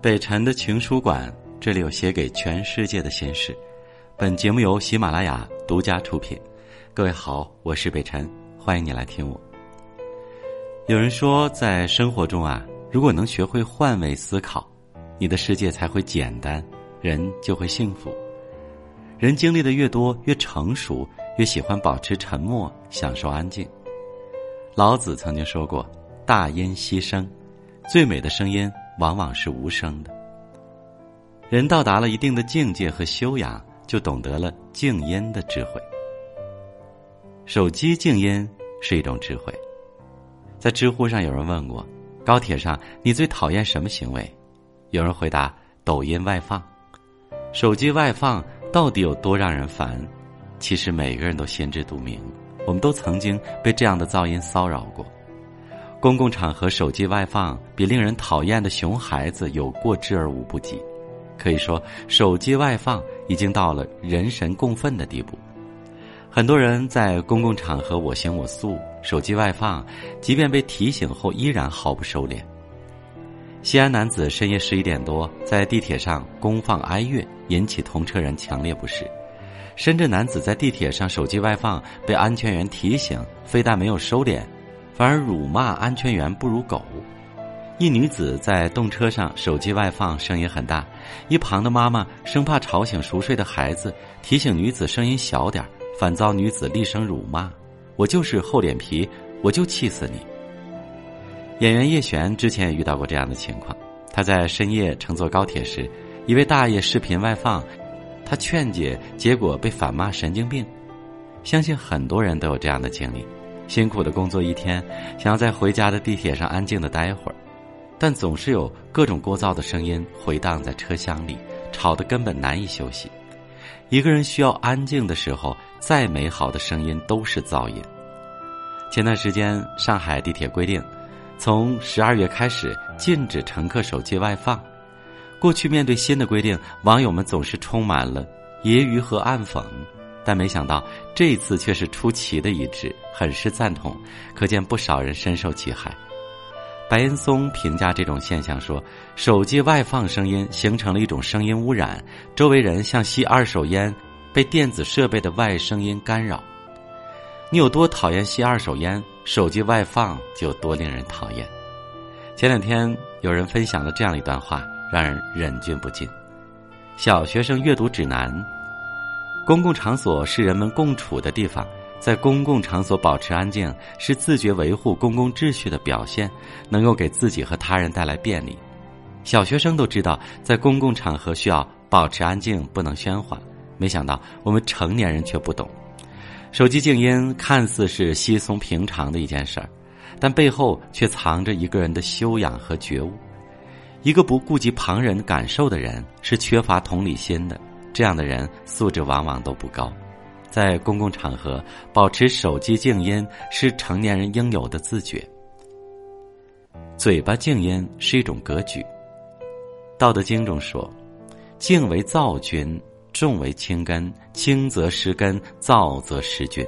北辰的情书馆，这里有写给全世界的心事。本节目由喜马拉雅独家出品。各位好，我是北辰，欢迎你来听我。有人说，在生活中啊，如果能学会换位思考，你的世界才会简单，人就会幸福。人经历的越多，越成熟，越喜欢保持沉默，享受安静。老子曾经说过：“大音希声，最美的声音。”往往是无声的。人到达了一定的境界和修养，就懂得了静音的智慧。手机静音是一种智慧。在知乎上有人问过：高铁上你最讨厌什么行为？有人回答：抖音外放。手机外放到底有多让人烦？其实每个人都心知肚明，我们都曾经被这样的噪音骚扰过。公共场合手机外放，比令人讨厌的熊孩子有过之而无不及。可以说，手机外放已经到了人神共愤的地步。很多人在公共场合我行我素，手机外放，即便被提醒后依然毫不收敛。西安男子深夜十一点多在地铁上公放哀乐，引起同车人强烈不适。深圳男子在地铁上手机外放，被安全员提醒，非但没有收敛。反而辱骂安全员不如狗。一女子在动车上手机外放，声音很大，一旁的妈妈生怕吵醒熟睡的孩子，提醒女子声音小点反遭女子厉声辱骂：“我就是厚脸皮，我就气死你。”演员叶璇之前也遇到过这样的情况，他在深夜乘坐高铁时，一位大爷视频外放，他劝解，结果被反骂神经病。相信很多人都有这样的经历。辛苦的工作一天，想要在回家的地铁上安静的待会儿，但总是有各种聒噪的声音回荡在车厢里，吵得根本难以休息。一个人需要安静的时候，再美好的声音都是噪音。前段时间，上海地铁规定，从十二月开始禁止乘客手机外放。过去面对新的规定，网友们总是充满了揶揄和暗讽。但没想到这次却是出奇的一致，很是赞同，可见不少人深受其害。白岩松评价这种现象说：“手机外放声音形成了一种声音污染，周围人像吸二手烟，被电子设备的外声音干扰。你有多讨厌吸二手烟，手机外放就多令人讨厌。”前两天有人分享了这样一段话，让人忍俊不禁：小学生阅读指南。公共场所是人们共处的地方，在公共场所保持安静是自觉维护公共秩序的表现，能够给自己和他人带来便利。小学生都知道，在公共场合需要保持安静，不能喧哗。没想到我们成年人却不懂。手机静音看似是稀松平常的一件事儿，但背后却藏着一个人的修养和觉悟。一个不顾及旁人感受的人，是缺乏同理心的。这样的人素质往往都不高，在公共场合保持手机静音是成年人应有的自觉。嘴巴静音是一种格局，《道德经》中说：“静为躁君，重为轻根，轻则失根，躁则失君。”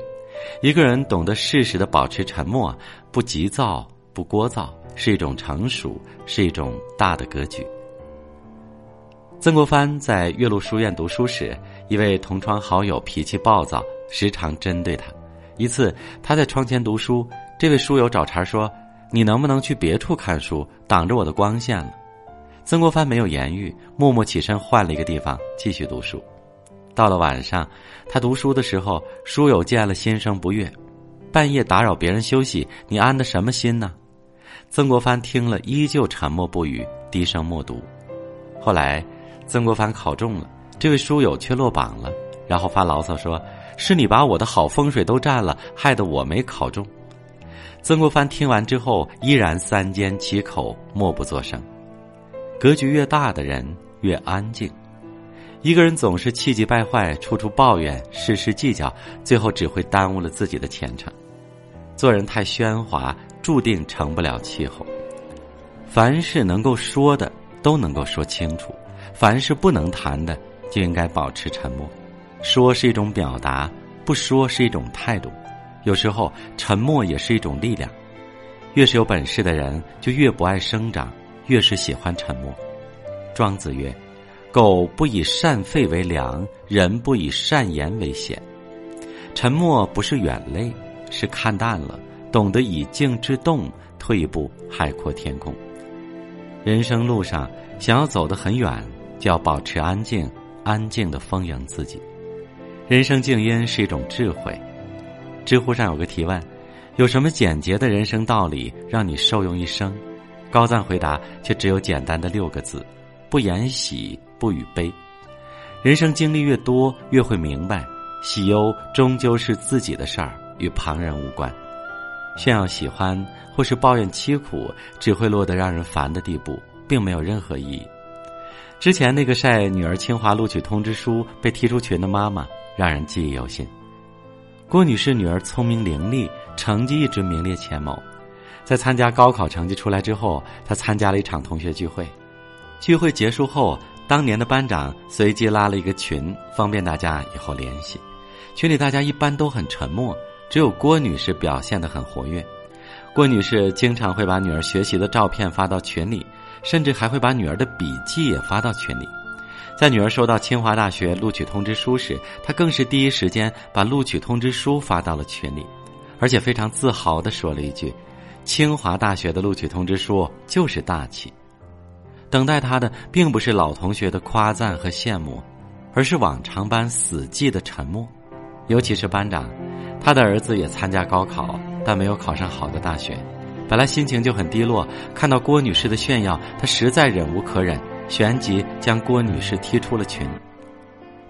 一个人懂得适时的保持沉默，不急躁，不聒噪，是一种成熟，是一种大的格局。曾国藩在岳麓书院读书时，一位同窗好友脾气暴躁，时常针对他。一次，他在窗前读书，这位书友找茬说：“你能不能去别处看书，挡着我的光线了？”曾国藩没有言语，默默起身换了一个地方继续读书。到了晚上，他读书的时候，书友见了心生不悦：“半夜打扰别人休息，你安的什么心呢？”曾国藩听了，依旧沉默不语，低声默读。后来。曾国藩考中了，这位书友却落榜了，然后发牢骚说：“是你把我的好风水都占了，害得我没考中。”曾国藩听完之后，依然三缄其口，默不作声。格局越大的人越安静。一个人总是气急败坏，处处抱怨，事事计较，最后只会耽误了自己的前程。做人太喧哗，注定成不了气候。凡是能够说的，都能够说清楚。凡是不能谈的，就应该保持沉默。说是一种表达，不说是一种态度。有时候，沉默也是一种力量。越是有本事的人，就越不爱生长，越是喜欢沉默。庄子曰：“狗不以善吠为良，人不以善言为贤。”沉默不是远泪，是看淡了，懂得以静制动，退一步海阔天空。人生路上，想要走得很远，就要保持安静，安静的丰盈自己。人生静音是一种智慧。知乎上有个提问：有什么简洁的人生道理让你受用一生？高赞回答却只有简单的六个字：不言喜，不语悲。人生经历越多，越会明白。喜忧终究是自己的事儿，与旁人无关。炫耀喜欢或是抱怨凄苦，只会落得让人烦的地步，并没有任何意义。之前那个晒女儿清华录取通知书被踢出群的妈妈，让人记忆犹新。郭女士女儿聪明伶俐，成绩一直名列前茅。在参加高考成绩出来之后，她参加了一场同学聚会。聚会结束后，当年的班长随即拉了一个群，方便大家以后联系。群里大家一般都很沉默，只有郭女士表现得很活跃。郭女士经常会把女儿学习的照片发到群里，甚至还会把女儿的笔记也发到群里。在女儿收到清华大学录取通知书时，她更是第一时间把录取通知书发到了群里，而且非常自豪地说了一句：“清华大学的录取通知书就是大气。”等待她的并不是老同学的夸赞和羡慕，而是往常般死寂的沉默。尤其是班长，他的儿子也参加高考，但没有考上好的大学。本来心情就很低落，看到郭女士的炫耀，他实在忍无可忍，旋即将郭女士踢出了群。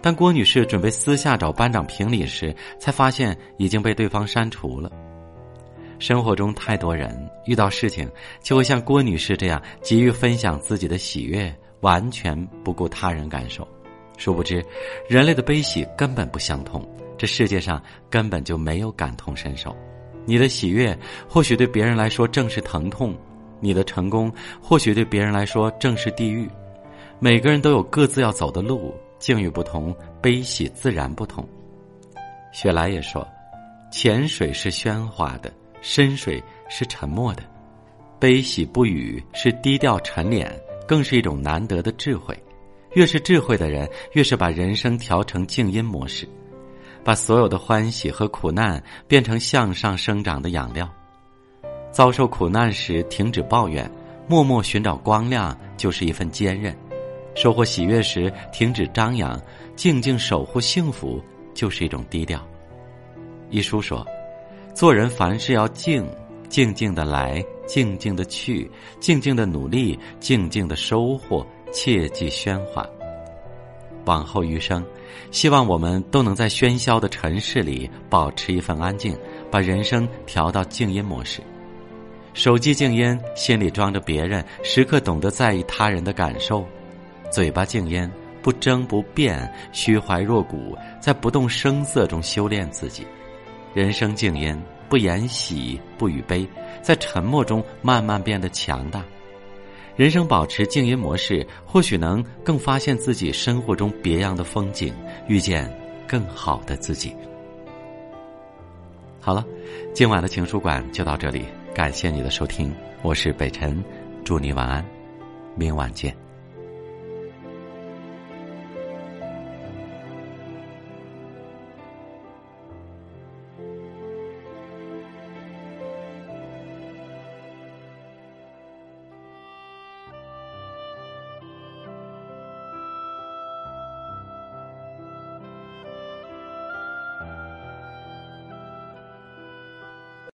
当郭女士准备私下找班长评理时，才发现已经被对方删除了。生活中太多人遇到事情就会像郭女士这样急于分享自己的喜悦，完全不顾他人感受。殊不知，人类的悲喜根本不相通。这世界上根本就没有感同身受，你的喜悦或许对别人来说正是疼痛，你的成功或许对别人来说正是地狱。每个人都有各自要走的路，境遇不同，悲喜自然不同。雪莱也说：“浅水是喧哗的，深水是沉默的，悲喜不语是低调沉敛，更是一种难得的智慧。越是智慧的人，越是把人生调成静音模式。”把所有的欢喜和苦难变成向上生长的养料。遭受苦难时，停止抱怨，默默寻找光亮，就是一份坚韧；收获喜悦时，停止张扬，静静守护幸福，就是一种低调。一书说：“做人凡事要静，静静的来，静静的去，静静的努力，静静的收获，切忌喧哗。”往后余生，希望我们都能在喧嚣的尘世里保持一份安静，把人生调到静音模式。手机静音，心里装着别人，时刻懂得在意他人的感受；嘴巴静音，不争不辩，虚怀若谷，在不动声色中修炼自己。人生静音，不言喜，不语悲，在沉默中慢慢变得强大。人生保持静音模式，或许能更发现自己生活中别样的风景，遇见更好的自己。好了，今晚的情书馆就到这里，感谢你的收听，我是北辰，祝你晚安，明晚见。